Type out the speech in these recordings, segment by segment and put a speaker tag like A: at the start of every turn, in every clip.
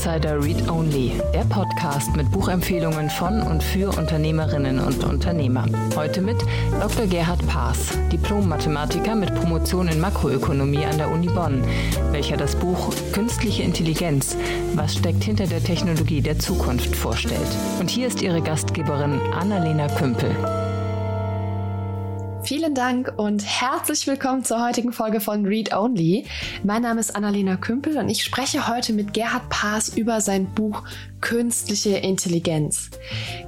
A: Insider Read Only, der Podcast mit Buchempfehlungen von und für Unternehmerinnen und Unternehmer. Heute mit Dr. Gerhard Paas, Diplom-Mathematiker mit Promotion in Makroökonomie an der Uni Bonn, welcher das Buch Künstliche Intelligenz, was steckt hinter der Technologie der Zukunft vorstellt. Und hier ist Ihre Gastgeberin Annalena Kümpel.
B: Vielen Dank und herzlich willkommen zur heutigen Folge von Read Only. Mein Name ist Annalena Kümpel und ich spreche heute mit Gerhard Paas über sein Buch künstliche Intelligenz.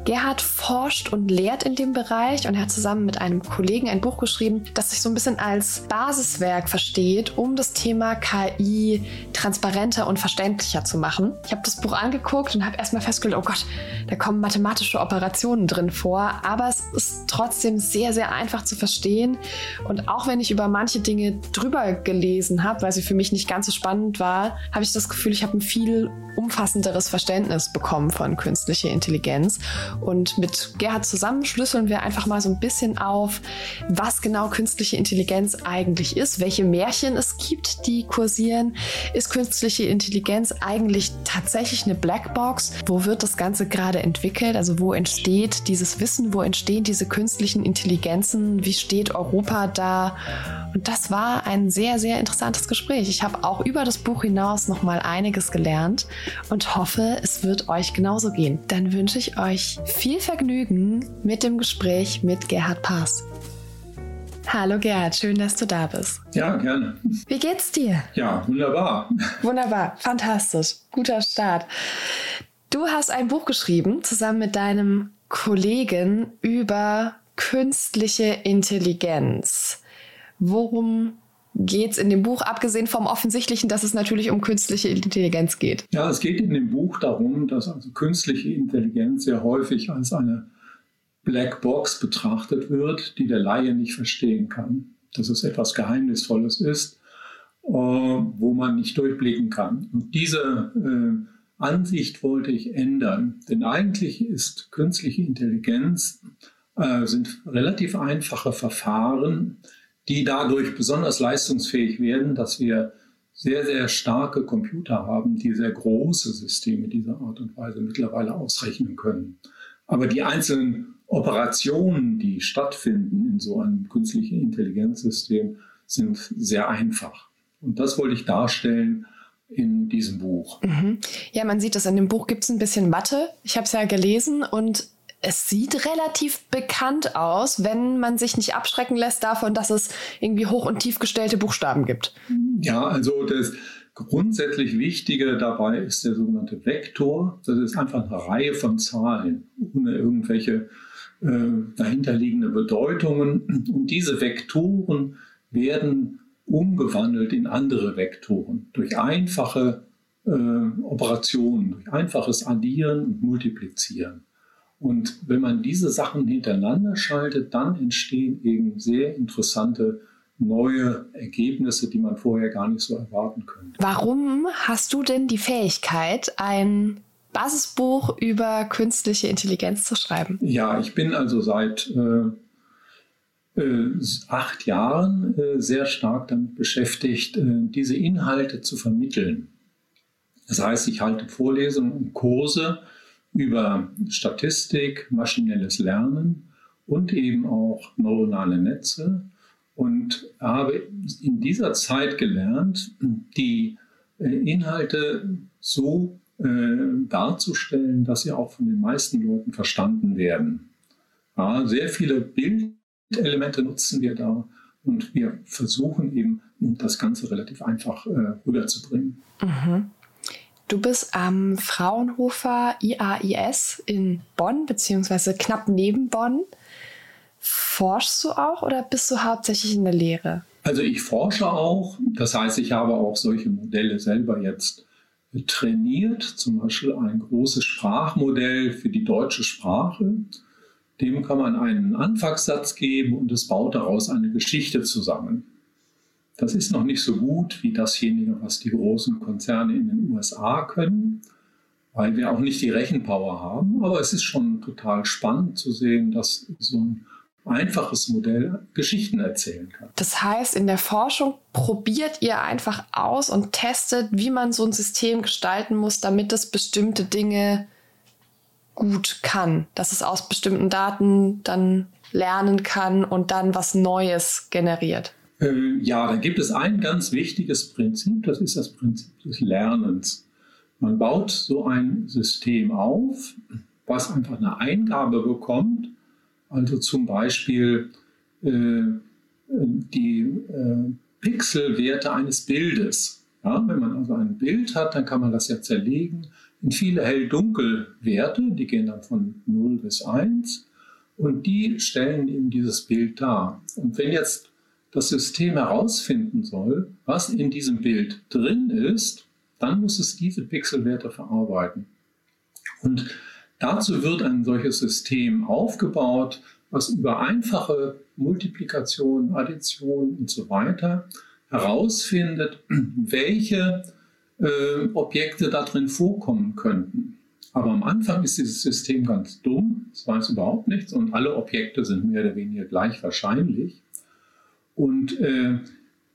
B: Gerhard forscht und lehrt in dem Bereich und er hat zusammen mit einem Kollegen ein Buch geschrieben, das sich so ein bisschen als Basiswerk versteht, um das Thema KI transparenter und verständlicher zu machen. Ich habe das Buch angeguckt und habe erstmal festgestellt, oh Gott, da kommen mathematische Operationen drin vor, aber es ist trotzdem sehr, sehr einfach zu verstehen. Und auch wenn ich über manche Dinge drüber gelesen habe, weil sie für mich nicht ganz so spannend war, habe ich das Gefühl, ich habe ein viel umfassenderes Verständnis bekommen von künstlicher Intelligenz. Und mit Gerhard zusammen schlüsseln wir einfach mal so ein bisschen auf, was genau künstliche Intelligenz eigentlich ist, welche Märchen es gibt, die kursieren. Ist künstliche Intelligenz eigentlich tatsächlich eine Blackbox? Wo wird das Ganze gerade entwickelt? Also wo entsteht dieses Wissen? Wo entstehen diese künstlichen Intelligenzen? Wie steht Europa da? Und das war ein sehr, sehr interessantes Gespräch. Ich habe auch über das Buch hinaus noch mal einiges gelernt und hoffe, es wird euch genauso gehen. Dann wünsche ich euch viel Vergnügen mit dem Gespräch mit Gerhard Paas. Hallo Gerhard, schön, dass du da bist.
C: Ja, gerne.
B: Wie geht's dir?
C: Ja, wunderbar.
B: Wunderbar, fantastisch. Guter Start. Du hast ein Buch geschrieben, zusammen mit deinem Kollegen über künstliche Intelligenz. Worum geht es in dem Buch, abgesehen vom Offensichtlichen, dass es natürlich um künstliche Intelligenz geht?
C: Ja, es geht in dem Buch darum, dass also künstliche Intelligenz sehr häufig als eine Blackbox betrachtet wird, die der Laie nicht verstehen kann. Dass es etwas Geheimnisvolles ist, äh, wo man nicht durchblicken kann. Und diese äh, Ansicht wollte ich ändern. Denn eigentlich ist künstliche Intelligenz, äh, sind relativ einfache Verfahren, die dadurch besonders leistungsfähig werden, dass wir sehr, sehr starke Computer haben, die sehr große Systeme dieser Art und Weise mittlerweile ausrechnen können. Aber die einzelnen Operationen, die stattfinden in so einem künstlichen Intelligenzsystem, sind sehr einfach. Und das wollte ich darstellen in diesem Buch.
B: Mhm. Ja, man sieht das in dem Buch gibt es ein bisschen Mathe. Ich habe es ja gelesen und es sieht relativ bekannt aus, wenn man sich nicht abschrecken lässt davon, dass es irgendwie hoch und tief gestellte Buchstaben gibt.
C: Ja, also das grundsätzlich Wichtige dabei ist der sogenannte Vektor. Das ist einfach eine Reihe von Zahlen ohne irgendwelche äh, dahinterliegende Bedeutungen. Und diese Vektoren werden umgewandelt in andere Vektoren durch einfache äh, Operationen, durch einfaches Addieren und Multiplizieren. Und wenn man diese Sachen hintereinander schaltet, dann entstehen eben sehr interessante neue Ergebnisse, die man vorher gar nicht so erwarten könnte.
B: Warum hast du denn die Fähigkeit, ein Basisbuch über künstliche Intelligenz zu schreiben?
C: Ja, ich bin also seit äh, äh, acht Jahren äh, sehr stark damit beschäftigt, äh, diese Inhalte zu vermitteln. Das heißt, ich halte Vorlesungen und Kurse über Statistik, maschinelles Lernen und eben auch neuronale Netze und habe in dieser Zeit gelernt, die äh, Inhalte so äh, darzustellen, dass sie auch von den meisten Leuten verstanden werden. Ja, sehr viele Bildelemente nutzen wir da und wir versuchen eben das Ganze relativ einfach äh, rüberzubringen.
B: Mhm. Du bist am Fraunhofer IAIS in Bonn, beziehungsweise knapp neben Bonn. Forschst du auch oder bist du hauptsächlich in der Lehre?
C: Also ich forsche auch. Das heißt, ich habe auch solche Modelle selber jetzt trainiert. Zum Beispiel ein großes Sprachmodell für die deutsche Sprache. Dem kann man einen Anfangssatz geben und es baut daraus eine Geschichte zusammen. Das ist noch nicht so gut wie dasjenige, was die großen Konzerne in den USA können, weil wir auch nicht die Rechenpower haben. Aber es ist schon total spannend zu sehen, dass so ein einfaches Modell Geschichten erzählen kann.
B: Das heißt, in der Forschung probiert ihr einfach aus und testet, wie man so ein System gestalten muss, damit es bestimmte Dinge gut kann, dass es aus bestimmten Daten dann lernen kann und dann was Neues generiert.
C: Äh, ja, da gibt es ein ganz wichtiges Prinzip, das ist das Prinzip des Lernens. Man baut so ein System auf, was einfach eine Eingabe bekommt also zum Beispiel äh, die äh, Pixelwerte eines Bildes. Ja, wenn man also ein Bild hat, dann kann man das ja zerlegen in viele Hell-Dunkel-Werte, die gehen dann von 0 bis 1 und die stellen eben dieses Bild dar. Und wenn jetzt das System herausfinden soll, was in diesem Bild drin ist, dann muss es diese Pixelwerte verarbeiten. Und Dazu wird ein solches System aufgebaut, was über einfache Multiplikation, Addition und so weiter herausfindet, welche äh, Objekte da drin vorkommen könnten. Aber am Anfang ist dieses System ganz dumm, es weiß überhaupt nichts und alle Objekte sind mehr oder weniger gleich wahrscheinlich. Und äh,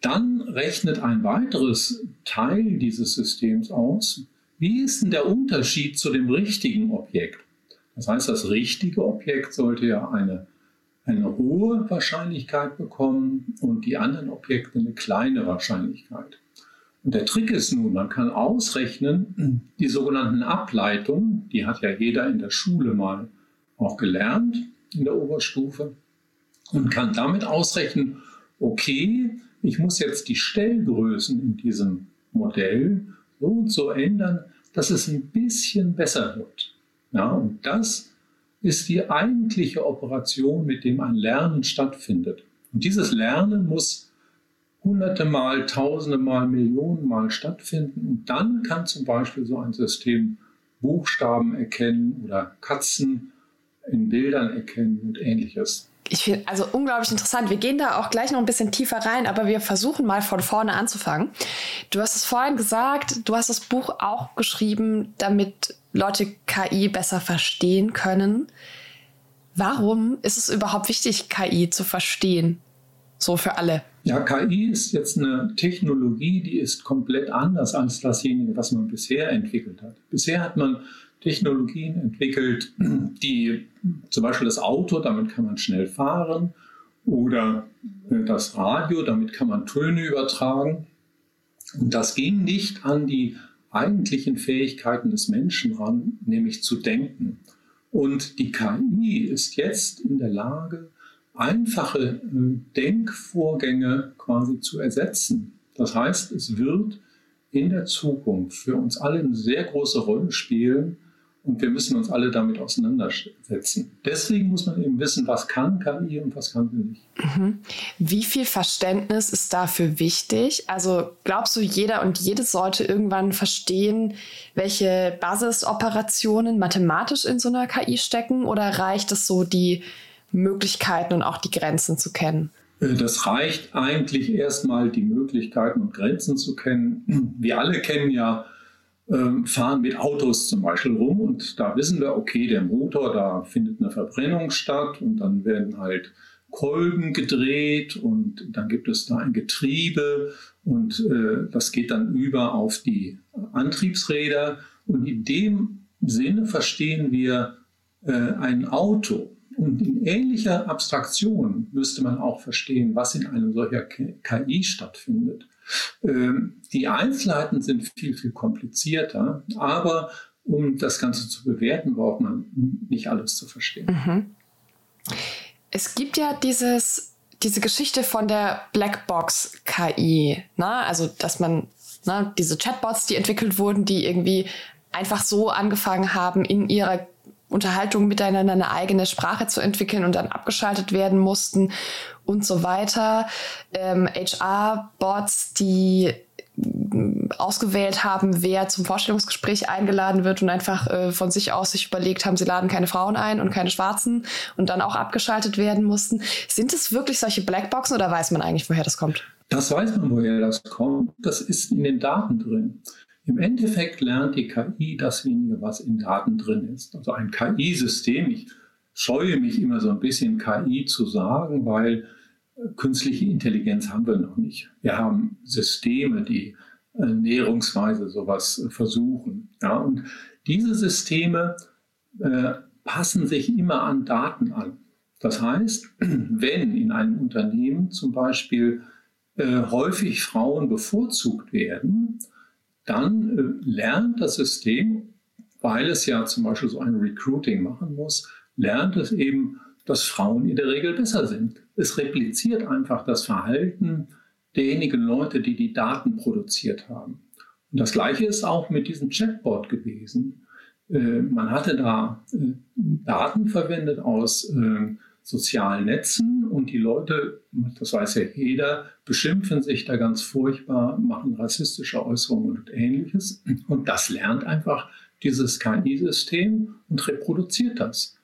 C: dann rechnet ein weiteres Teil dieses Systems aus, wie ist denn der Unterschied zu dem richtigen Objekt? Das heißt, das richtige Objekt sollte ja eine, eine hohe Wahrscheinlichkeit bekommen und die anderen Objekte eine kleine Wahrscheinlichkeit. Und der Trick ist nun, man kann ausrechnen, die sogenannten Ableitungen, die hat ja jeder in der Schule mal auch gelernt in der Oberstufe, und kann damit ausrechnen, okay, ich muss jetzt die Stellgrößen in diesem Modell so und so ändern, dass es ein bisschen besser wird. Ja, und das ist die eigentliche Operation, mit dem ein Lernen stattfindet. Und dieses Lernen muss hunderte Mal, tausende Mal, Millionen Mal stattfinden. Und dann kann zum Beispiel so ein System Buchstaben erkennen oder Katzen in Bildern erkennen und ähnliches
B: ich finde also unglaublich interessant. Wir gehen da auch gleich noch ein bisschen tiefer rein, aber wir versuchen mal von vorne anzufangen. Du hast es vorhin gesagt, du hast das Buch auch geschrieben, damit Leute KI besser verstehen können. Warum ist es überhaupt wichtig, KI zu verstehen? So für alle.
C: Ja, KI ist jetzt eine Technologie, die ist komplett anders als dasjenige, was man bisher entwickelt hat. Bisher hat man Technologien entwickelt, die zum Beispiel das Auto, damit kann man schnell fahren, oder äh, das Radio, damit kann man Töne übertragen. Und das ging nicht an die eigentlichen Fähigkeiten des Menschen ran, nämlich zu denken. Und die KI ist jetzt in der Lage, einfache äh, Denkvorgänge quasi zu ersetzen. Das heißt, es wird in der Zukunft für uns alle eine sehr große Rolle spielen, und wir müssen uns alle damit auseinandersetzen. Deswegen muss man eben wissen, was kann KI und was kann sie nicht.
B: Mhm. Wie viel Verständnis ist dafür wichtig? Also glaubst du, jeder und jede sollte irgendwann verstehen, welche Basisoperationen mathematisch in so einer KI stecken? Oder reicht es so, die Möglichkeiten und auch die Grenzen zu kennen?
C: Äh, das reicht eigentlich erstmal, die Möglichkeiten und Grenzen zu kennen. Wir alle kennen ja fahren mit Autos zum Beispiel rum und da wissen wir, okay, der Motor, da findet eine Verbrennung statt und dann werden halt Kolben gedreht und dann gibt es da ein Getriebe und äh, das geht dann über auf die Antriebsräder und in dem Sinne verstehen wir äh, ein Auto. Und in ähnlicher Abstraktion müsste man auch verstehen, was in einem solcher KI stattfindet. Ähm, die Einzelheiten sind viel, viel komplizierter, aber um das Ganze zu bewerten, braucht man nicht alles zu verstehen. Mhm.
B: Es gibt ja dieses, diese Geschichte von der Blackbox KI, ne? also dass man ne, diese Chatbots, die entwickelt wurden, die irgendwie einfach so angefangen haben, in ihrer Unterhaltung miteinander eine eigene Sprache zu entwickeln und dann abgeschaltet werden mussten und so weiter. Ähm, HR-Bots, die mm, ausgewählt haben, wer zum Vorstellungsgespräch eingeladen wird und einfach äh, von sich aus sich überlegt haben, sie laden keine Frauen ein und keine Schwarzen und dann auch abgeschaltet werden mussten. Sind es wirklich solche Blackboxen oder weiß man eigentlich, woher das kommt?
C: Das weiß man, woher das kommt. Das ist in den Daten drin. Im Endeffekt lernt die KI dasjenige, was in Daten drin ist. Also ein KI-System, ich scheue mich immer so ein bisschen KI zu sagen, weil künstliche Intelligenz haben wir noch nicht. Wir haben Systeme, die äh, näherungsweise sowas versuchen. Ja, und diese Systeme äh, passen sich immer an Daten an. Das heißt, wenn in einem Unternehmen zum Beispiel äh, häufig Frauen bevorzugt werden, dann äh, lernt das System, weil es ja zum Beispiel so ein Recruiting machen muss, lernt es eben, dass Frauen in der Regel besser sind. Es repliziert einfach das Verhalten derjenigen Leute, die die Daten produziert haben. Und das Gleiche ist auch mit diesem Chatbot gewesen. Äh, man hatte da äh, Daten verwendet aus sozialen Netzen und die Leute, das weiß ja jeder, beschimpfen sich da ganz furchtbar, machen rassistische Äußerungen und ähnliches. Und das lernt einfach dieses KI-System und reproduziert das.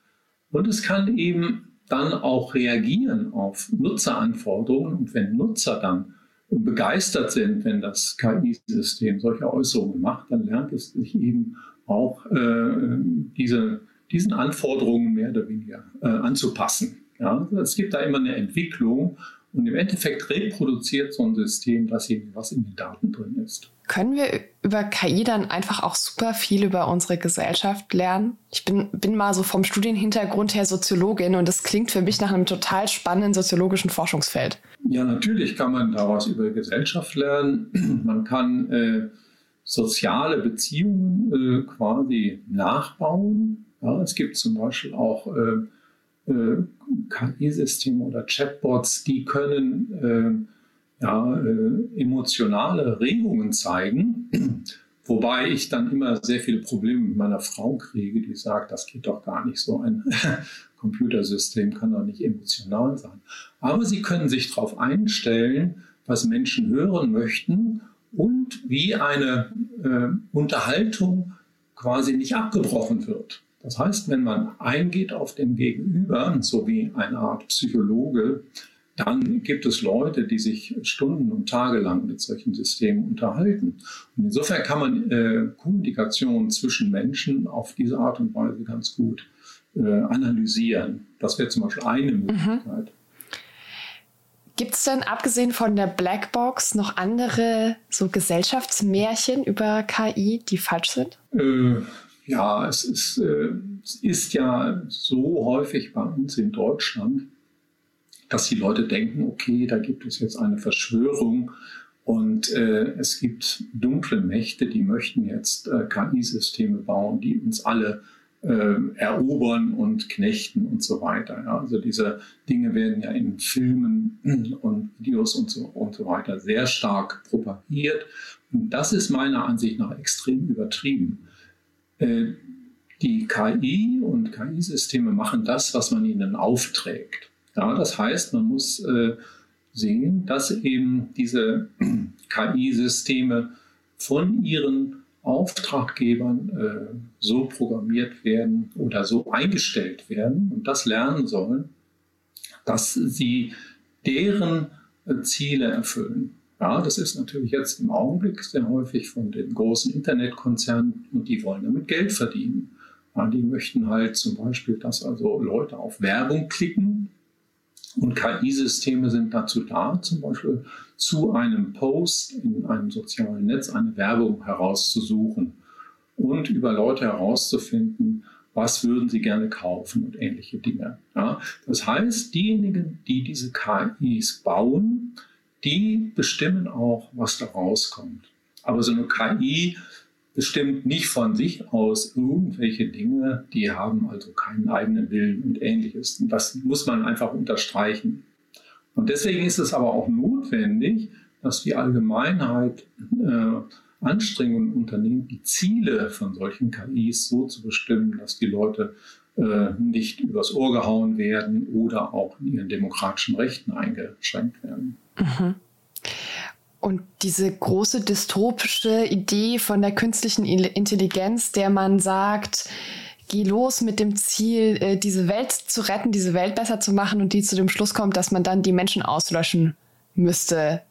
C: Und es kann eben dann auch reagieren auf Nutzeranforderungen. Und wenn Nutzer dann begeistert sind, wenn das KI-System solche Äußerungen macht, dann lernt es sich eben auch äh, diese, diesen Anforderungen mehr oder weniger äh, anzupassen. Ja? Es gibt da immer eine Entwicklung und im Endeffekt reproduziert so ein System dasjenige, was in den Daten drin ist.
B: Können wir über KI dann einfach auch super viel über unsere Gesellschaft lernen? Ich bin, bin mal so vom Studienhintergrund her Soziologin und das klingt für mich nach einem total spannenden soziologischen Forschungsfeld.
C: Ja, natürlich kann man daraus über Gesellschaft lernen. Man kann äh, soziale Beziehungen äh, quasi nachbauen. Ja, es gibt zum Beispiel auch äh, äh KI-Systeme oder Chatbots, die können äh, ja, emotionale Regungen zeigen. Wobei ich dann immer sehr viele Probleme mit meiner Frau kriege, die sagt, das geht doch gar nicht so. Ein Computersystem kann doch nicht emotional sein. Aber sie können sich darauf einstellen, was Menschen hören möchten und wie eine äh, Unterhaltung quasi nicht abgebrochen wird. Das heißt, wenn man eingeht auf den Gegenüber, so wie eine Art Psychologe, dann gibt es Leute, die sich Stunden und Tage lang mit solchen Systemen unterhalten. Und insofern kann man äh, Kommunikation zwischen Menschen auf diese Art und Weise ganz gut äh, analysieren. Das wäre zum Beispiel eine mhm. Möglichkeit. Mhm.
B: Gibt es denn abgesehen von der Blackbox noch andere so Gesellschaftsmärchen über KI, die falsch sind?
C: Äh, ja, es ist, äh, es ist ja so häufig bei uns in Deutschland, dass die Leute denken, okay, da gibt es jetzt eine Verschwörung und äh, es gibt dunkle Mächte, die möchten jetzt äh, KI-Systeme bauen, die uns alle äh, erobern und knechten und so weiter. Ja. Also diese Dinge werden ja in Filmen und Videos und so, und so weiter sehr stark propagiert. Und das ist meiner Ansicht nach extrem übertrieben. Äh, die KI und KI-Systeme machen das, was man ihnen aufträgt. Ja, das heißt, man muss äh, sehen, dass eben diese KI-Systeme von ihren Auftraggebern äh, so programmiert werden oder so eingestellt werden und das lernen sollen, dass sie deren äh, Ziele erfüllen. Ja, das ist natürlich jetzt im Augenblick sehr häufig von den großen Internetkonzernen und die wollen damit Geld verdienen. Ja, die möchten halt zum Beispiel, dass also Leute auf Werbung klicken und KI-Systeme sind dazu da, zum Beispiel zu einem Post in einem sozialen Netz eine Werbung herauszusuchen und über Leute herauszufinden, was würden sie gerne kaufen und ähnliche Dinge. Ja, das heißt, diejenigen, die diese KIs bauen, die bestimmen auch, was da rauskommt. Aber so eine KI bestimmt nicht von sich aus irgendwelche Dinge, die haben also keinen eigenen Willen und ähnliches. Und das muss man einfach unterstreichen. Und deswegen ist es aber auch notwendig, dass die Allgemeinheit äh, Anstrengungen unternimmt, die Ziele von solchen KIs so zu bestimmen, dass die Leute äh, nicht übers Ohr gehauen werden oder auch in ihren demokratischen Rechten eingeschränkt werden. Mhm.
B: Und diese große dystopische Idee von der künstlichen Intelligenz, der man sagt, geh los mit dem Ziel, äh, diese Welt zu retten, diese Welt besser zu machen und die zu dem Schluss kommt, dass man dann die Menschen auslöschen müsste.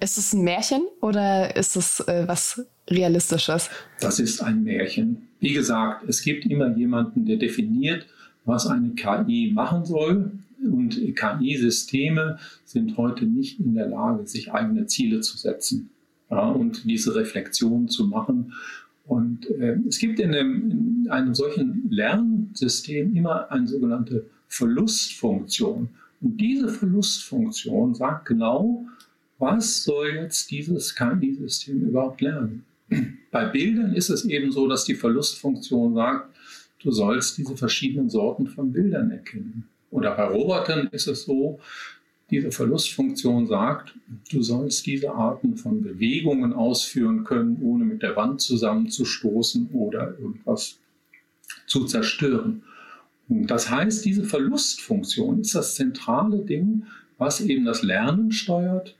B: Ist es ein Märchen oder ist es äh, was Realistisches?
C: Das ist ein Märchen. Wie gesagt, es gibt immer jemanden, der definiert, was eine KI machen soll. Und KI-Systeme sind heute nicht in der Lage, sich eigene Ziele zu setzen ja, und diese Reflexion zu machen. Und äh, es gibt in einem, in einem solchen Lernsystem immer eine sogenannte Verlustfunktion. Und diese Verlustfunktion sagt genau, was soll jetzt dieses KI-System überhaupt lernen? Bei Bildern ist es eben so, dass die Verlustfunktion sagt, du sollst diese verschiedenen Sorten von Bildern erkennen. Oder bei Robotern ist es so, diese Verlustfunktion sagt, du sollst diese Arten von Bewegungen ausführen können, ohne mit der Wand zusammenzustoßen oder irgendwas zu zerstören. Und das heißt, diese Verlustfunktion ist das zentrale Ding, was eben das Lernen steuert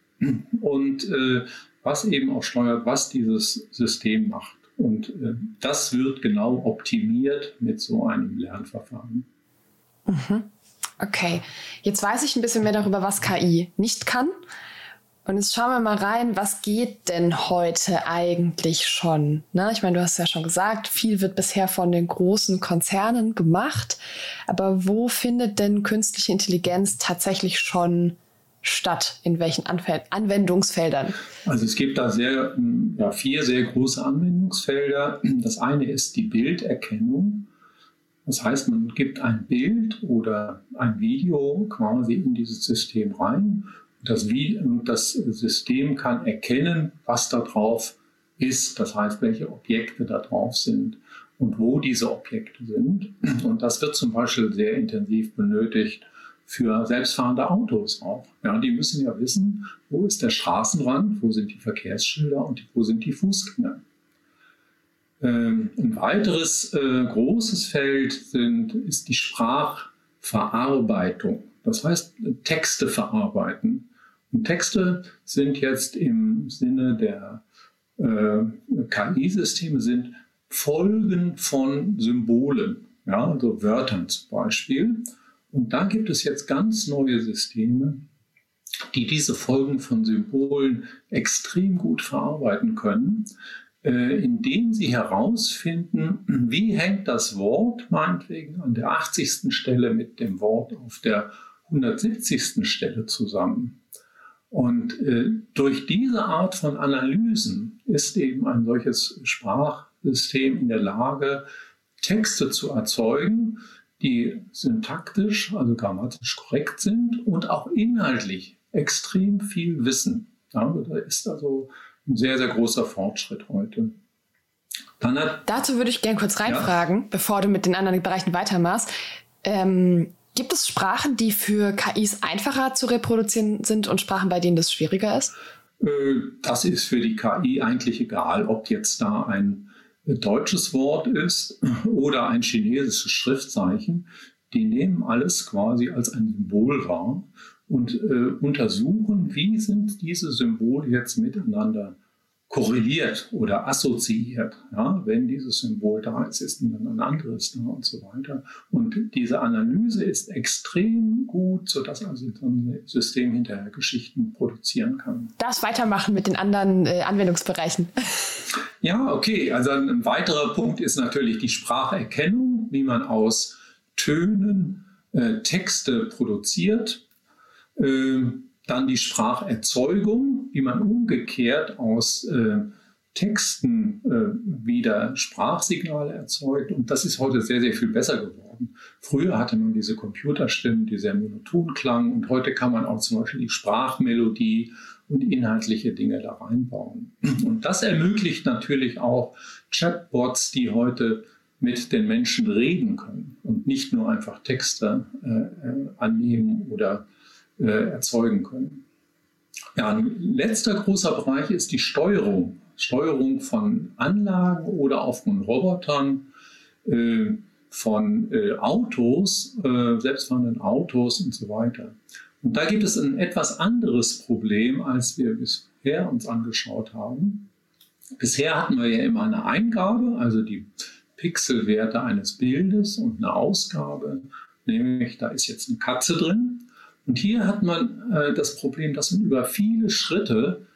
C: und äh, was eben auch steuert, was dieses System macht. Und äh, das wird genau optimiert mit so einem Lernverfahren.
B: Mhm. Okay, jetzt weiß ich ein bisschen mehr darüber, was KI nicht kann. Und jetzt schauen wir mal rein, was geht denn heute eigentlich schon? Ne? Ich meine, du hast ja schon gesagt, viel wird bisher von den großen Konzernen gemacht. Aber wo findet denn künstliche Intelligenz tatsächlich schon statt? In welchen Anf Anwendungsfeldern?
C: Also es gibt da sehr, ja, vier sehr große Anwendungsfelder. Das eine ist die Bilderkennung. Das heißt, man gibt ein Bild oder ein Video quasi in dieses System rein. Das, das System kann erkennen, was da drauf ist. Das heißt, welche Objekte da drauf sind und wo diese Objekte sind. Und das wird zum Beispiel sehr intensiv benötigt für selbstfahrende Autos auch. Ja, die müssen ja wissen, wo ist der Straßenrand, wo sind die Verkehrsschilder und wo sind die Fußgänger. Ähm, ein weiteres äh, großes Feld sind, ist die Sprachverarbeitung. Das heißt, Texte verarbeiten. Und Texte sind jetzt im Sinne der äh, KI-Systeme sind Folgen von Symbolen, ja, also Wörtern zum Beispiel. Und da gibt es jetzt ganz neue Systeme, die diese Folgen von Symbolen extrem gut verarbeiten können. Äh, indem sie herausfinden, wie hängt das Wort meinetwegen an der 80. Stelle mit dem Wort auf der 170. Stelle zusammen. Und äh, durch diese Art von Analysen ist eben ein solches Sprachsystem in der Lage, Texte zu erzeugen, die syntaktisch, also grammatisch korrekt sind und auch inhaltlich extrem viel wissen. Ja, da ist also ein sehr, sehr großer Fortschritt heute.
B: Dazu würde ich gerne kurz reinfragen, ja? bevor du mit den anderen Bereichen weitermachst. Ähm, gibt es Sprachen, die für KIs einfacher zu reproduzieren sind und Sprachen, bei denen das schwieriger ist?
C: Äh, das ist für die KI eigentlich egal, ob jetzt da ein deutsches Wort ist oder ein chinesisches Schriftzeichen. Die nehmen alles quasi als ein Symbol wahr und äh, untersuchen, wie sind diese Symbole jetzt miteinander korreliert oder assoziiert. Ja, wenn dieses Symbol da ist, ist dann ein anderes da und so weiter. Und diese Analyse ist extrem gut, sodass also so ein System hinterher Geschichten produzieren kann.
B: Das weitermachen mit den anderen äh, Anwendungsbereichen.
C: Ja, okay. Also ein weiterer Punkt ist natürlich die Spracherkennung, wie man aus Tönen äh, Texte produziert. Ähm, dann die Spracherzeugung, wie man umgekehrt aus äh, Texten äh, wieder Sprachsignale erzeugt. Und das ist heute sehr, sehr viel besser geworden. Früher hatte man diese Computerstimmen, die sehr monoton klangen. Und heute kann man auch zum Beispiel die Sprachmelodie und inhaltliche Dinge da reinbauen. Und das ermöglicht natürlich auch Chatbots, die heute mit den Menschen reden können und nicht nur einfach Texte äh, äh annehmen oder äh, erzeugen können. Ja, ein letzter großer Bereich ist die Steuerung. Steuerung von Anlagen oder auch von Robotern, äh, von äh, Autos, äh, selbstfahrenden Autos und so weiter. Und da gibt es ein etwas anderes Problem, als wir bisher uns angeschaut haben. Bisher hatten wir ja immer eine Eingabe, also die Pixelwerte eines Bildes und eine Ausgabe, nämlich da ist jetzt eine Katze drin und hier hat man äh, das Problem, dass man über viele Schritte,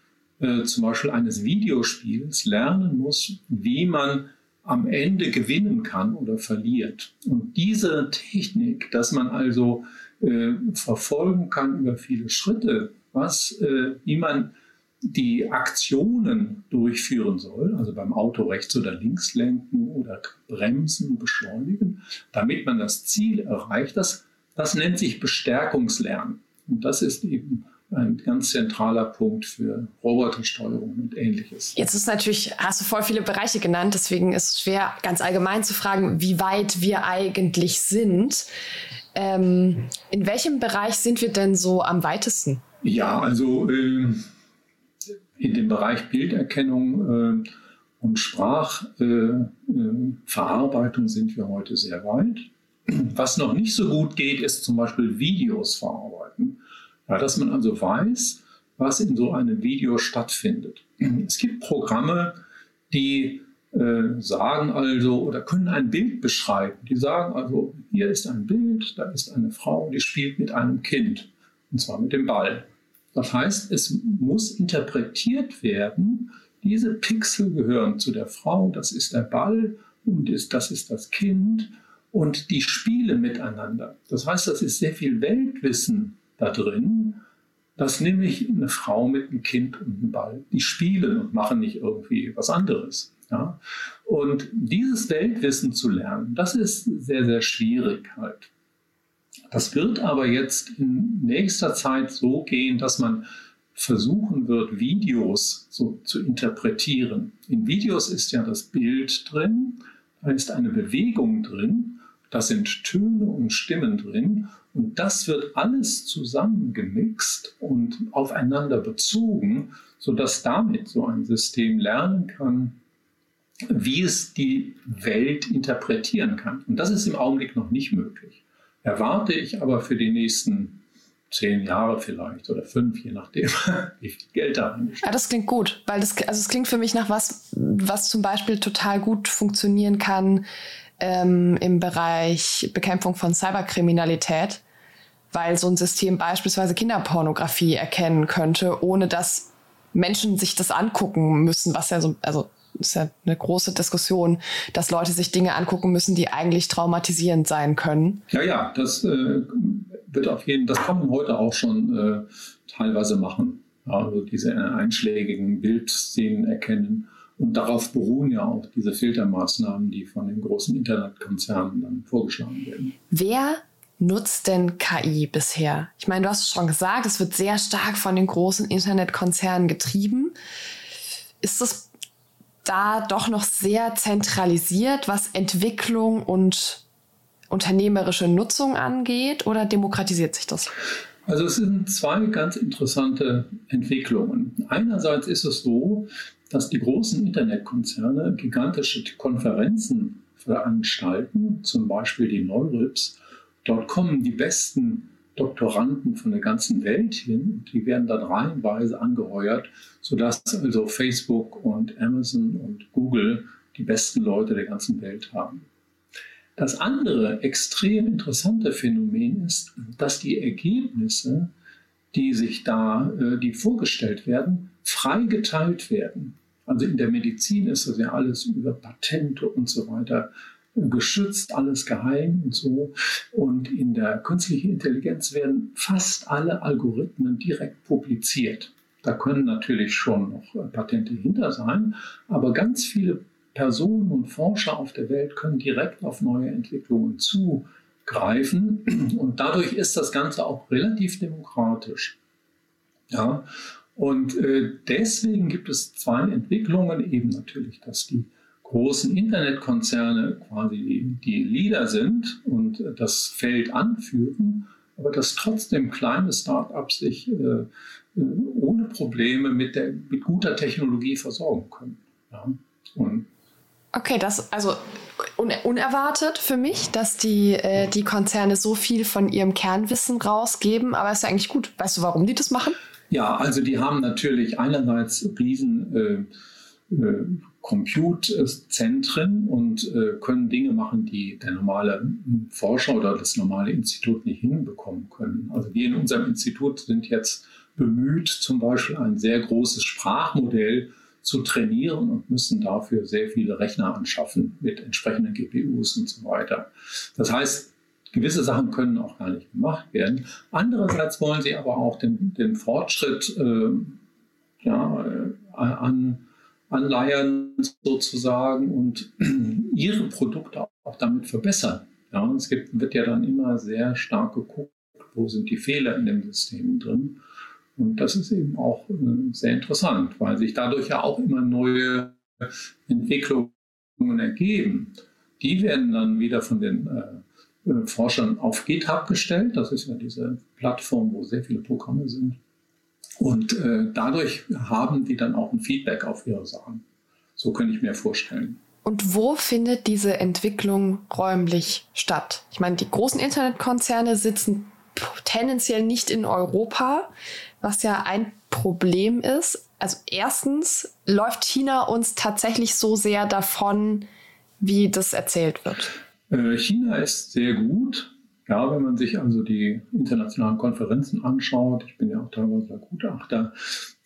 C: äh, zum Beispiel eines Videospiels, lernen muss, wie man am Ende gewinnen kann oder verliert. Und diese Technik, dass man also äh, verfolgen kann über viele Schritte, was, äh, wie man die Aktionen durchführen soll, also beim Auto rechts oder links lenken oder bremsen, beschleunigen, damit man das Ziel erreicht, das, das nennt sich Bestärkungslernen. Und das ist eben ein ganz zentraler Punkt für Robotersteuerung und ähnliches.
B: Jetzt ist natürlich, hast du voll viele Bereiche genannt, deswegen ist es schwer, ganz allgemein zu fragen, wie weit wir eigentlich sind. Ähm, in welchem Bereich sind wir denn so am weitesten?
C: Ja, also äh, in dem Bereich Bilderkennung äh, und Sprachverarbeitung äh, sind wir heute sehr weit. Was noch nicht so gut geht, ist zum Beispiel Videos verarbeiten. Ja, dass man also weiß, was in so einem Video stattfindet. Es gibt Programme, die äh, sagen also oder können ein Bild beschreiben. Die sagen also, hier ist ein Bild, da ist eine Frau, die spielt mit einem Kind, und zwar mit dem Ball. Das heißt, es muss interpretiert werden, diese Pixel gehören zu der Frau, das ist der Ball und ist, das ist das Kind und die Spiele miteinander. Das heißt, das ist sehr viel Weltwissen da drin, dass nämlich eine Frau mit einem Kind und einem Ball, die spielen und machen nicht irgendwie was anderes. Ja? Und dieses Weltwissen zu lernen, das ist sehr, sehr schwierig halt. Das wird aber jetzt in nächster Zeit so gehen, dass man versuchen wird, Videos so zu interpretieren. In Videos ist ja das Bild drin, da ist eine Bewegung drin, da sind Töne und Stimmen drin und das wird alles zusammengemixt und aufeinander bezogen, sodass damit so ein System lernen kann, wie es die Welt interpretieren kann. Und das ist im Augenblick noch nicht möglich erwarte ich aber für die nächsten zehn Jahre vielleicht oder fünf, je nachdem, wie viel Geld da ist.
B: Ja, das klingt gut, weil das, also es klingt für mich nach was, was zum Beispiel total gut funktionieren kann ähm, im Bereich Bekämpfung von Cyberkriminalität, weil so ein System beispielsweise Kinderpornografie erkennen könnte, ohne dass Menschen sich das angucken müssen, was ja so, also ist ja eine große Diskussion, dass Leute sich Dinge angucken müssen, die eigentlich traumatisierend sein können.
C: Ja, ja, das äh, wird auf jeden das kann man heute auch schon äh, teilweise machen. Also diese einschlägigen Bildszenen erkennen. Und darauf beruhen ja auch diese Filtermaßnahmen, die von den großen Internetkonzernen dann vorgeschlagen werden.
B: Wer nutzt denn KI bisher? Ich meine, du hast es schon gesagt, es wird sehr stark von den großen Internetkonzernen getrieben. Ist das da doch noch sehr zentralisiert, was Entwicklung und unternehmerische Nutzung angeht, oder demokratisiert sich das?
C: Also es sind zwei ganz interessante Entwicklungen. Einerseits ist es so, dass die großen Internetkonzerne gigantische Konferenzen veranstalten, zum Beispiel die Neurips. Dort kommen die besten Doktoranden von der ganzen Welt hin und die werden dann reihenweise angeheuert, sodass also Facebook und Amazon und Google die besten Leute der ganzen Welt haben. Das andere extrem interessante Phänomen ist, dass die Ergebnisse, die sich da, äh, die vorgestellt werden, frei geteilt werden. Also in der Medizin ist das ja alles über Patente und so weiter geschützt, alles geheim und so. Und in der künstlichen Intelligenz werden fast alle Algorithmen direkt publiziert. Da können natürlich schon noch Patente hinter sein, aber ganz viele Personen und Forscher auf der Welt können direkt auf neue Entwicklungen zugreifen. Und dadurch ist das Ganze auch relativ demokratisch. Ja, und äh, deswegen gibt es zwei Entwicklungen, eben natürlich, dass die großen Internetkonzerne quasi die, Leader sind und das Feld anführen, aber dass trotzdem kleine Start-ups sich äh, ohne Probleme mit, der, mit guter Technologie versorgen können. Ja?
B: Und okay, das also un unerwartet für mich, dass die, äh, die Konzerne so viel von ihrem Kernwissen rausgeben, aber ist ja eigentlich gut. Weißt du, warum die das machen?
C: Ja, also die haben natürlich einerseits riesen äh, äh Compute-Zentren und äh, können Dinge machen, die der normale Forscher oder das normale Institut nicht hinbekommen können. Also wir in unserem Institut sind jetzt bemüht, zum Beispiel ein sehr großes Sprachmodell zu trainieren und müssen dafür sehr viele Rechner anschaffen mit entsprechenden GPUs und so weiter. Das heißt, gewisse Sachen können auch gar nicht gemacht werden. Andererseits wollen sie aber auch den, den Fortschritt äh, ja, äh, an, anleiern sozusagen und ihre Produkte auch damit verbessern. Ja, und es gibt, wird ja dann immer sehr stark geguckt, wo sind die Fehler in dem System drin. Und das ist eben auch äh, sehr interessant, weil sich dadurch ja auch immer neue Entwicklungen ergeben. Die werden dann wieder von den äh, äh Forschern auf GitHub gestellt. Das ist ja diese Plattform, wo sehr viele Programme sind. Und äh, dadurch haben die dann auch ein Feedback auf ihre Sachen. So könnte ich mir vorstellen.
B: Und wo findet diese Entwicklung räumlich statt? Ich meine, die großen Internetkonzerne sitzen tendenziell nicht in Europa, was ja ein Problem ist. Also erstens läuft China uns tatsächlich so sehr davon, wie das erzählt wird.
C: Äh, China ist sehr gut. Ja, wenn man sich also die internationalen Konferenzen anschaut, ich bin ja auch teilweise Gutachter,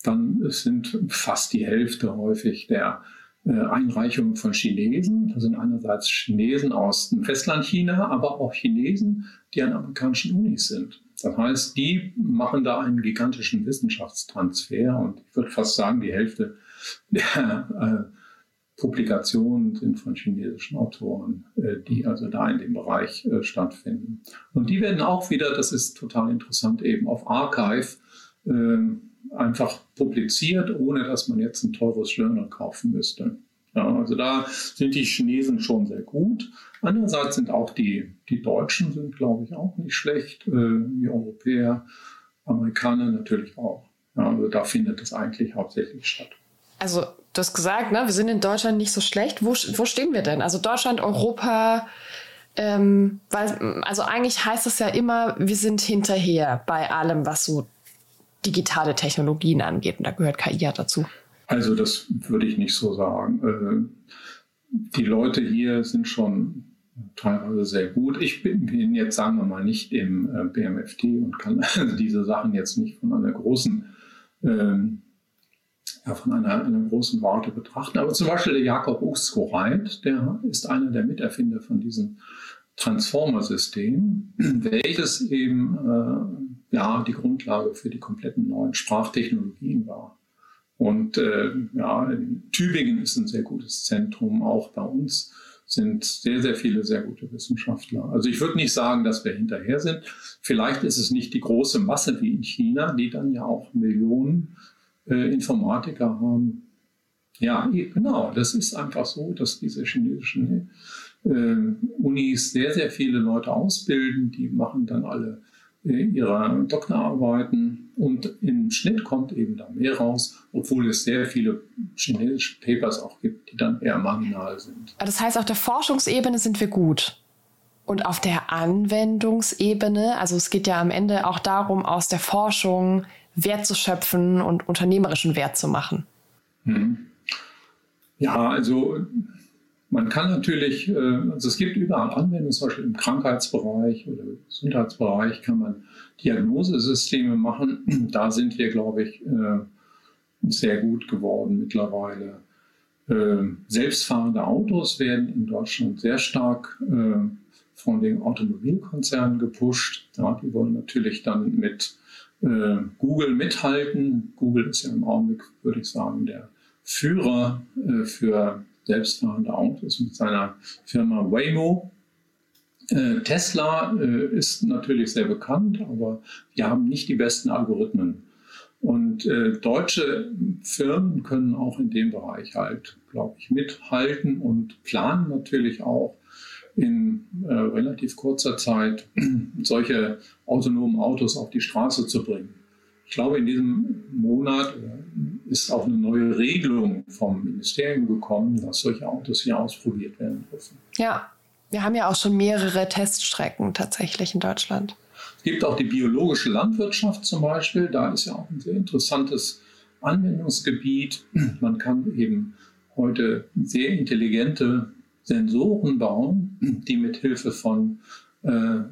C: dann sind fast die Hälfte häufig der äh, Einreichungen von Chinesen. Das sind einerseits Chinesen aus dem Festland China, aber auch Chinesen, die an amerikanischen Unis sind. Das heißt, die machen da einen gigantischen Wissenschaftstransfer und ich würde fast sagen, die Hälfte der äh, Publikationen sind von chinesischen Autoren, äh, die also da in dem Bereich äh, stattfinden. Und die werden auch wieder, das ist total interessant, eben auf Archive äh, einfach publiziert, ohne dass man jetzt ein teures Journal kaufen müsste. Ja, also da sind die Chinesen schon sehr gut. Andererseits sind auch die, die Deutschen sind, glaube ich, auch nicht schlecht. die Europäer, Amerikaner natürlich auch. Ja, also da findet es eigentlich hauptsächlich statt.
B: Also du hast gesagt, ne, wir sind in Deutschland nicht so schlecht. Wo, wo stehen wir denn? Also Deutschland, Europa, ähm, weil, also eigentlich heißt es ja immer, wir sind hinterher bei allem, was so digitale Technologien angeht. Und da gehört KI ja dazu.
C: Also das würde ich nicht so sagen. Äh, die Leute hier sind schon teilweise sehr gut. Ich bin, jetzt, sagen wir mal, nicht im äh, BMFT und kann diese Sachen jetzt nicht von einer großen ähm, ja, von einer, einer großen Warte betrachten. Aber zum Beispiel der Jakob Uxkoreit, der ist einer der Miterfinder von diesem Transformer-System, welches eben äh, ja, die Grundlage für die kompletten neuen Sprachtechnologien war. Und äh, ja, Tübingen ist ein sehr gutes Zentrum, auch bei uns sind sehr, sehr viele sehr gute Wissenschaftler. Also ich würde nicht sagen, dass wir hinterher sind. Vielleicht ist es nicht die große Masse wie in China, die dann ja auch Millionen äh, Informatiker haben. Ja, genau, das ist einfach so, dass diese chinesischen äh, Unis sehr, sehr viele Leute ausbilden. Die machen dann alle äh, ihre Doktorarbeiten und im Schnitt kommt eben da mehr raus, obwohl es sehr viele chinesische Papers auch gibt, die dann eher marginal sind.
B: Das heißt, auf der Forschungsebene sind wir gut. Und auf der Anwendungsebene, also es geht ja am Ende auch darum, aus der Forschung Wert zu schöpfen und unternehmerischen Wert zu machen? Hm.
C: Ja, also man kann natürlich, äh, also es gibt überall Anwendungen, zum Beispiel im Krankheitsbereich oder Gesundheitsbereich kann man Diagnosesysteme machen. Da sind wir, glaube ich, äh, sehr gut geworden mittlerweile. Ähm, selbstfahrende Autos werden in Deutschland sehr stark äh, von den Automobilkonzernen gepusht. die wollen natürlich dann mit äh, Google mithalten. Google ist ja im Augenblick, würde ich sagen, der Führer äh, für selbstfahrende Autos mit seiner Firma Waymo. Äh, Tesla äh, ist natürlich sehr bekannt, aber die haben nicht die besten Algorithmen. Und äh, deutsche Firmen können auch in dem Bereich halt, glaube ich, mithalten und planen natürlich auch in äh, relativ kurzer Zeit solche autonomen Autos auf die Straße zu bringen. Ich glaube, in diesem Monat äh, ist auch eine neue Regelung vom Ministerium gekommen, dass solche Autos hier ausprobiert werden dürfen.
B: Ja, wir haben ja auch schon mehrere Teststrecken tatsächlich in Deutschland.
C: Es gibt auch die biologische Landwirtschaft zum Beispiel. Da ist ja auch ein sehr interessantes Anwendungsgebiet. Man kann eben heute sehr intelligente Sensoren bauen, die mit Hilfe von äh, äh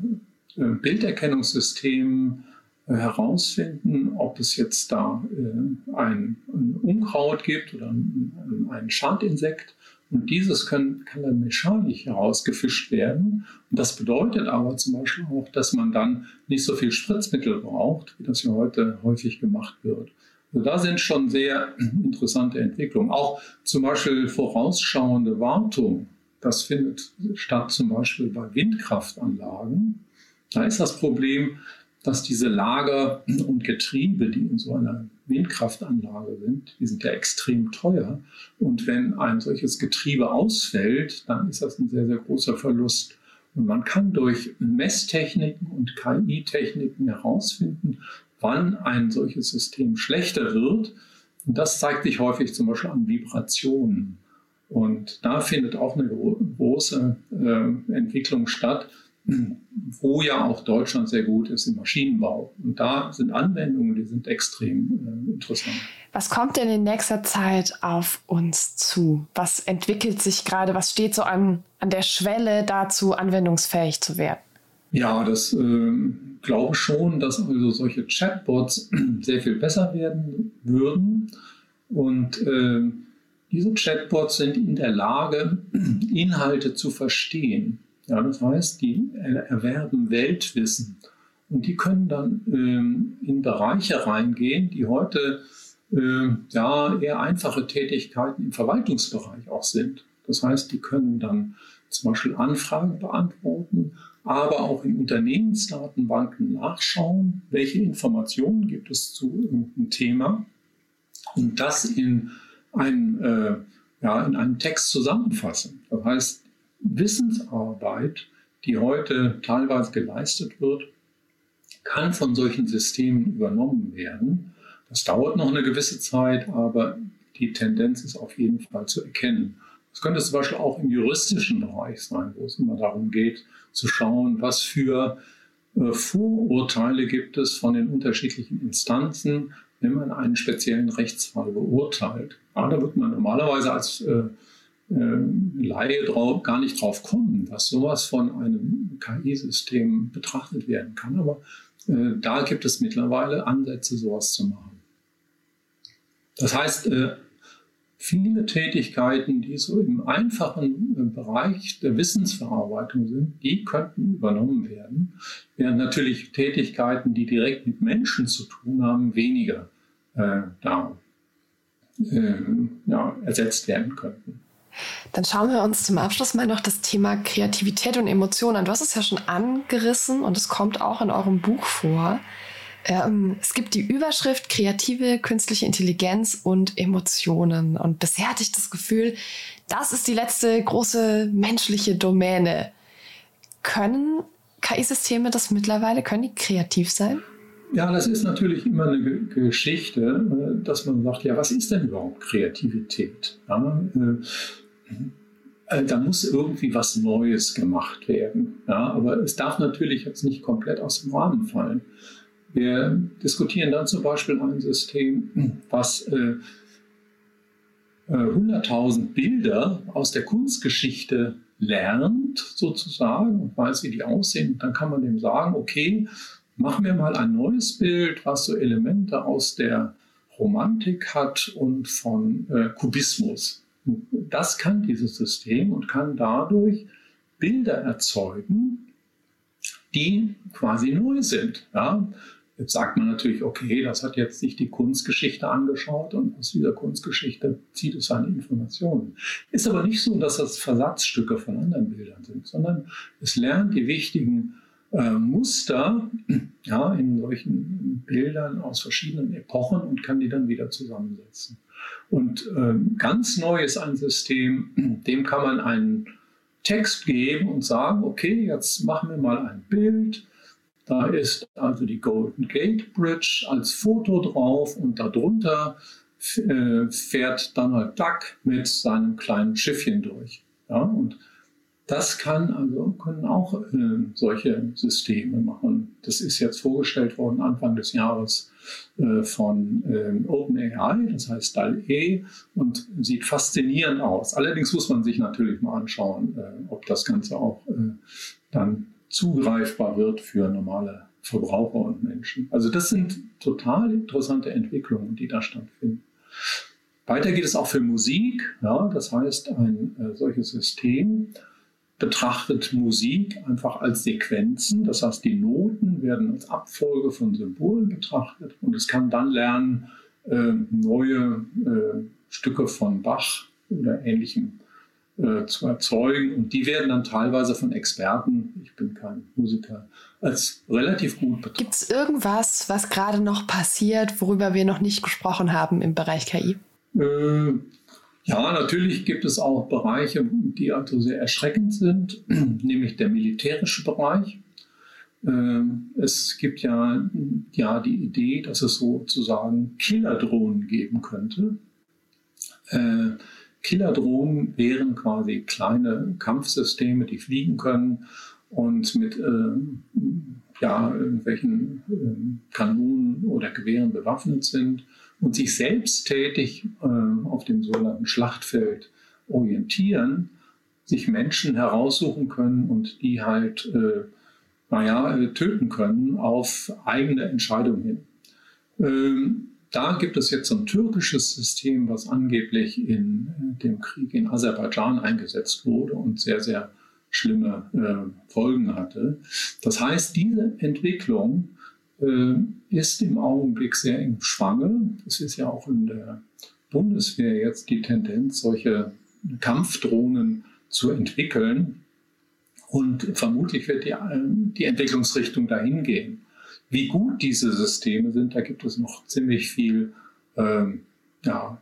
C: Bilderkennungssystemen, äh, herausfinden, ob es jetzt da äh, ein, ein, Unkraut gibt oder ein, ein Schadinsekt. Und dieses können, kann dann mechanisch herausgefischt werden. Und das bedeutet aber zum Beispiel auch, dass man dann nicht so viel Spritzmittel braucht, wie das ja heute häufig gemacht wird. Also da sind schon sehr interessante Entwicklungen. Auch zum Beispiel vorausschauende Wartung. Das findet statt zum Beispiel bei Windkraftanlagen. Da ist das Problem, dass diese Lager und Getriebe, die in so einer Windkraftanlage sind, die sind ja extrem teuer. Und wenn ein solches Getriebe ausfällt, dann ist das ein sehr, sehr großer Verlust. Und man kann durch Messtechniken und KI-Techniken herausfinden, wann ein solches System schlechter wird. Und das zeigt sich häufig zum Beispiel an Vibrationen. Und da findet auch eine große äh, Entwicklung statt, wo ja auch Deutschland sehr gut ist im Maschinenbau. Und da sind Anwendungen, die sind extrem äh, interessant.
B: Was kommt denn in nächster Zeit auf uns zu? Was entwickelt sich gerade? Was steht so an, an der Schwelle dazu, anwendungsfähig zu werden?
C: Ja, das äh, glaube schon, dass also solche Chatbots sehr viel besser werden würden. Und äh, diese Chatbots sind in der Lage, Inhalte zu verstehen. Ja, das heißt, die erwerben Weltwissen und die können dann ähm, in Bereiche reingehen, die heute äh, ja eher einfache Tätigkeiten im Verwaltungsbereich auch sind. Das heißt, die können dann zum Beispiel Anfragen beantworten, aber auch in Unternehmensdatenbanken nachschauen, welche Informationen gibt es zu irgendeinem Thema und das in einem, äh, ja, in einem Text zusammenfassen. Das heißt, Wissensarbeit, die heute teilweise geleistet wird, kann von solchen Systemen übernommen werden. Das dauert noch eine gewisse Zeit, aber die Tendenz ist auf jeden Fall zu erkennen. Das könnte zum Beispiel auch im juristischen Bereich sein, wo es immer darum geht, zu schauen, was für äh, Vorurteile gibt es von den unterschiedlichen Instanzen, wenn man einen speziellen Rechtsfall beurteilt. Ja, da wird man normalerweise als äh, äh, Laie drauf, gar nicht drauf kommen, dass sowas von einem KI-System betrachtet werden kann. Aber äh, da gibt es mittlerweile Ansätze, sowas zu machen. Das heißt, äh, viele Tätigkeiten, die so im einfachen äh, Bereich der Wissensverarbeitung sind, die könnten übernommen werden, während natürlich Tätigkeiten, die direkt mit Menschen zu tun haben, weniger äh, da äh, ja, ersetzt werden könnten.
B: Dann schauen wir uns zum Abschluss mal noch das Thema Kreativität und Emotionen an. Du hast es ja schon angerissen und es kommt auch in eurem Buch vor. Ähm, es gibt die Überschrift Kreative künstliche Intelligenz und Emotionen. Und bisher hatte ich das Gefühl, das ist die letzte große menschliche Domäne. Können KI-Systeme das mittlerweile? Können die kreativ sein?
C: Ja, das ist natürlich immer eine Geschichte, äh, dass man sagt, ja, was ist denn überhaupt Kreativität? Ja, äh, äh, da muss irgendwie was Neues gemacht werden. Ja, aber es darf natürlich jetzt nicht komplett aus dem Rahmen fallen. Wir diskutieren dann zum Beispiel ein System, was äh, 100.000 äh, Bilder aus der Kunstgeschichte lernt, sozusagen, und weiß, wie die aussehen. Und dann kann man dem sagen, okay, machen wir mal ein neues Bild, was so Elemente aus der Romantik hat und von äh, Kubismus. Das kann dieses System und kann dadurch Bilder erzeugen, die quasi neu sind. Ja? Jetzt sagt man natürlich, okay, das hat jetzt sich die Kunstgeschichte angeschaut und aus dieser Kunstgeschichte zieht es seine Informationen. Ist aber nicht so, dass das Versatzstücke von anderen Bildern sind, sondern es lernt die wichtigen äh, Muster ja, in solchen Bildern aus verschiedenen Epochen und kann die dann wieder zusammensetzen. Und äh, ganz neu ist ein System, dem kann man einen Text geben und sagen, okay, jetzt machen wir mal ein Bild. Da ist also die Golden Gate Bridge als Foto drauf und darunter äh, fährt Donald Duck mit seinem kleinen Schiffchen durch. Ja, und das kann also, können auch äh, solche Systeme machen. Das ist jetzt vorgestellt worden Anfang des Jahres äh, von äh, OpenAI, das heißt DAL-E, und sieht faszinierend aus. Allerdings muss man sich natürlich mal anschauen, äh, ob das Ganze auch äh, dann zugreifbar wird für normale Verbraucher und Menschen. Also das sind total interessante Entwicklungen, die da stattfinden. Weiter geht es auch für Musik. Ja, das heißt, ein äh, solches System betrachtet Musik einfach als Sequenzen. Das heißt, die Noten werden als Abfolge von Symbolen betrachtet und es kann dann lernen, äh, neue äh, Stücke von Bach oder ähnlichem äh, zu erzeugen. Und die werden dann teilweise von Experten, ich bin kein Musiker, als relativ gut betrachtet.
B: Gibt es irgendwas, was gerade noch passiert, worüber wir noch nicht gesprochen haben im Bereich KI?
C: Äh, ja, natürlich gibt es auch Bereiche, die also sehr erschreckend sind, nämlich der militärische Bereich. Äh, es gibt ja, ja die Idee, dass es sozusagen Killerdrohnen geben könnte. Killerdrohnen wären quasi kleine Kampfsysteme, die fliegen können und mit äh, ja, irgendwelchen äh, Kanonen oder Gewehren bewaffnet sind und sich selbsttätig äh, auf dem sogenannten Schlachtfeld orientieren, sich Menschen heraussuchen können und die halt, äh, naja, äh, töten können auf eigene Entscheidung hin. Ähm, da gibt es jetzt so ein türkisches System, was angeblich in äh, dem Krieg in Aserbaidschan eingesetzt wurde und sehr, sehr schlimme äh, Folgen hatte. Das heißt, diese Entwicklung äh, ist im Augenblick sehr im Schwange. Es ist ja auch in der Bundeswehr jetzt die Tendenz, solche Kampfdrohnen zu entwickeln. Und vermutlich wird die, die Entwicklungsrichtung dahin gehen. Wie gut diese Systeme sind, da gibt es noch ziemlich viel ähm, ja,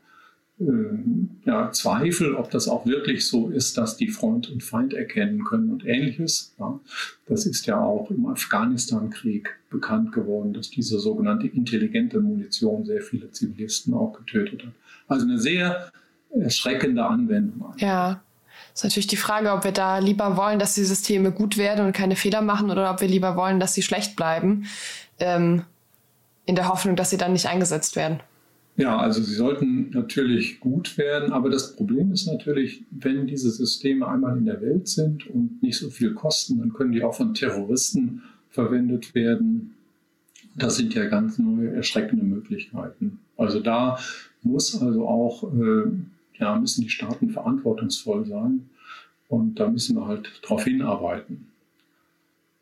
C: ähm, ja, Zweifel, ob das auch wirklich so ist, dass die Freund und Feind erkennen können und ähnliches. Ja, das ist ja auch im Afghanistan-Krieg bekannt geworden, dass diese sogenannte intelligente Munition sehr viele Zivilisten auch getötet hat. Also eine sehr erschreckende Anwendung.
B: Ja. Ist natürlich die Frage, ob wir da lieber wollen, dass die Systeme gut werden und keine Fehler machen oder ob wir lieber wollen, dass sie schlecht bleiben, ähm, in der Hoffnung, dass sie dann nicht eingesetzt werden.
C: Ja, also sie sollten natürlich gut werden, aber das Problem ist natürlich, wenn diese Systeme einmal in der Welt sind und nicht so viel kosten, dann können die auch von Terroristen verwendet werden. Das sind ja ganz neue, erschreckende Möglichkeiten. Also da muss also auch, äh, ja, müssen die Staaten verantwortungsvoll sein und da müssen wir halt darauf hinarbeiten.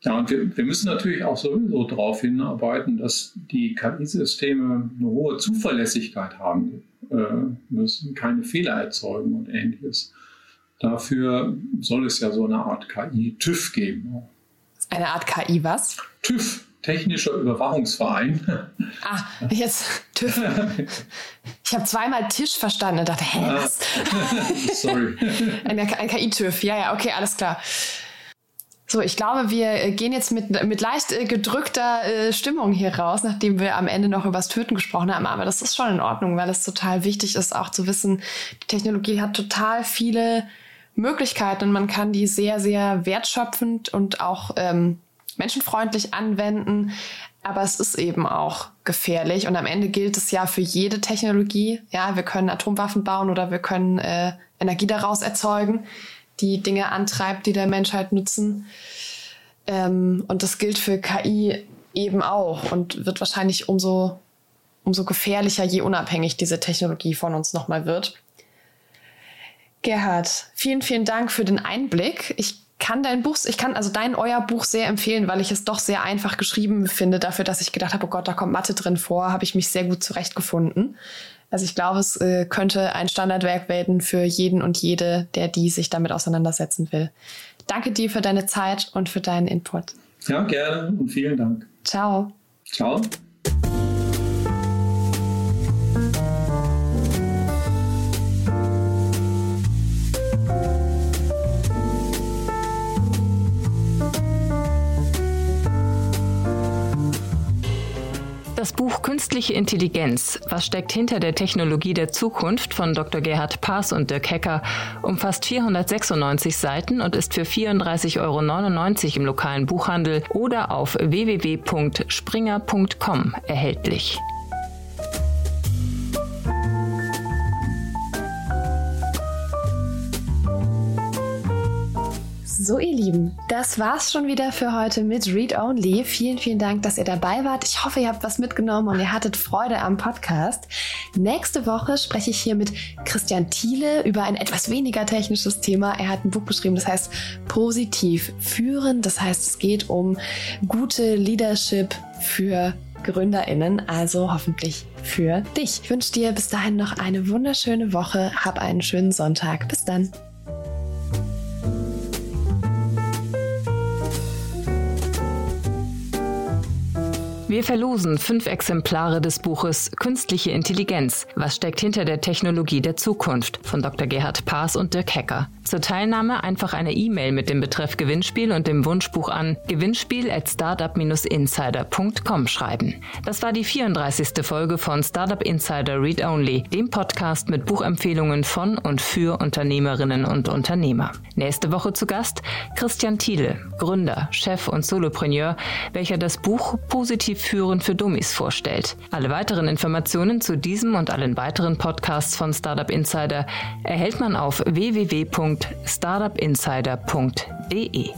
C: Ja, und wir, wir müssen natürlich auch sowieso darauf hinarbeiten, dass die KI-Systeme eine hohe Zuverlässigkeit haben äh, müssen, keine Fehler erzeugen und ähnliches. Dafür soll es ja so eine Art KI-TÜV geben.
B: Eine Art KI was?
C: TÜV, Technischer Überwachungsverein.
B: Ah, jetzt TÜV. Ich habe zweimal Tisch verstanden und dachte, hä, ah. was?
C: Sorry.
B: Ein, ein KI-TÜV, ja, ja, okay, alles klar. So, ich glaube, wir gehen jetzt mit, mit leicht äh, gedrückter äh, Stimmung hier raus, nachdem wir am Ende noch über das Töten gesprochen haben. Aber das ist schon in Ordnung, weil es total wichtig ist, auch zu wissen, die Technologie hat total viele Möglichkeiten und man kann die sehr, sehr wertschöpfend und auch ähm, menschenfreundlich anwenden. Aber es ist eben auch gefährlich und am Ende gilt es ja für jede Technologie. Ja, wir können Atomwaffen bauen oder wir können äh, Energie daraus erzeugen die Dinge antreibt, die der Menschheit nutzen. Ähm, und das gilt für KI eben auch und wird wahrscheinlich umso, umso gefährlicher, je unabhängig diese Technologie von uns nochmal wird. Gerhard, vielen, vielen Dank für den Einblick. Ich kann dein Buch, ich kann also dein euer Buch sehr empfehlen, weil ich es doch sehr einfach geschrieben finde. Dafür, dass ich gedacht habe, oh Gott, da kommt Mathe drin vor, habe ich mich sehr gut zurechtgefunden. Also ich glaube, es äh, könnte ein Standardwerk werden für jeden und jede, der die sich damit auseinandersetzen will. Danke dir für deine Zeit und für deinen Input.
C: Ja, gerne und vielen Dank.
B: Ciao.
C: Ciao.
A: Das Buch Künstliche Intelligenz, was steckt hinter der Technologie der Zukunft von Dr. Gerhard Paas und Dirk Hecker, umfasst 496 Seiten und ist für 34,99 Euro im lokalen Buchhandel oder auf www.springer.com erhältlich.
B: So, ihr Lieben, das war's schon wieder für heute mit Read Only. Vielen, vielen Dank, dass ihr dabei wart. Ich hoffe, ihr habt was mitgenommen und ihr hattet Freude am Podcast. Nächste Woche spreche ich hier mit Christian Thiele über ein etwas weniger technisches Thema. Er hat ein Buch beschrieben, das heißt Positiv führen. Das heißt, es geht um gute Leadership für GründerInnen, also hoffentlich für dich. Ich wünsche dir bis dahin noch eine wunderschöne Woche. Hab einen schönen Sonntag. Bis dann.
A: Wir verlosen fünf Exemplare des Buches Künstliche Intelligenz. Was steckt hinter der Technologie der Zukunft? von Dr. Gerhard Paas und Dirk Hecker. Zur Teilnahme einfach eine E-Mail mit dem Betreff Gewinnspiel und dem Wunschbuch an gewinnspiel at startup-insider.com schreiben. Das war die 34. Folge von Startup Insider Read Only, dem Podcast mit Buchempfehlungen von und für Unternehmerinnen und Unternehmer. Nächste Woche zu Gast Christian Thiele, Gründer, Chef und Solopreneur, welcher das Buch Positiv Führen für Dummies vorstellt. Alle weiteren Informationen zu diesem und allen weiteren Podcasts von Startup Insider erhält man auf www.startupinsider.de.